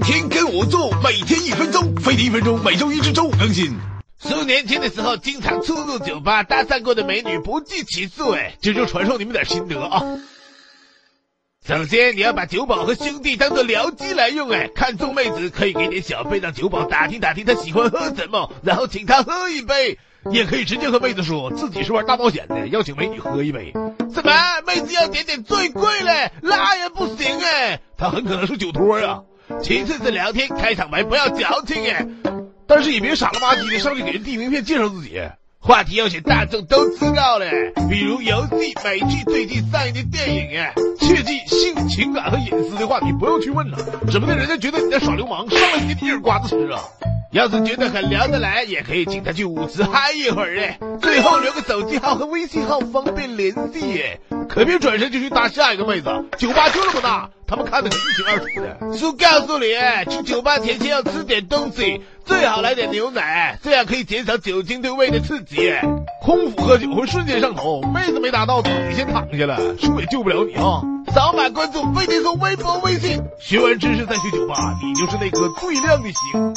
天跟我做，每天一分钟，飞的一分钟，每周一至周五更新。数年轻的时候，经常出入酒吧搭讪过的美女不计其数，哎，这就传授你们点心得啊。首先，你要把酒保和兄弟当做僚机来用，哎，看中妹子可以给点小费，让酒保打听打听她喜欢喝什么，然后请她喝一杯。也可以直接和妹子说自己是玩大冒险的，邀请美女喝一杯。怎么，妹子要点点最贵嘞？那也不行哎，她很可能是酒托呀。其次是聊天，开场白不要矫情哎，但是也别傻了吧唧的上去给人递名片介绍自己。话题要选大众都知道的，比如游戏、美剧、最近上映的电影啊。切记性、情感和隐私的话题不要去问呐，指不定人家觉得你在耍流氓，上来给你一耳刮子吃啊。要是觉得很聊得来，也可以请他去舞池嗨一会儿嘞。最后留个手机号和微信号，方便联系耶。可别转身就去搭下一个妹子，酒吧就那么大，他们看得很一清二楚的。叔告诉你，去酒吧前先要吃点东西，最好来点牛奶，这样可以减少酒精对胃的刺激。空腹喝酒会瞬间上头，妹子没打到，自己先躺下了，叔也救不了你啊。扫码关注飞碟说微博微信，学完知识再去酒吧，你就是那颗最亮的星。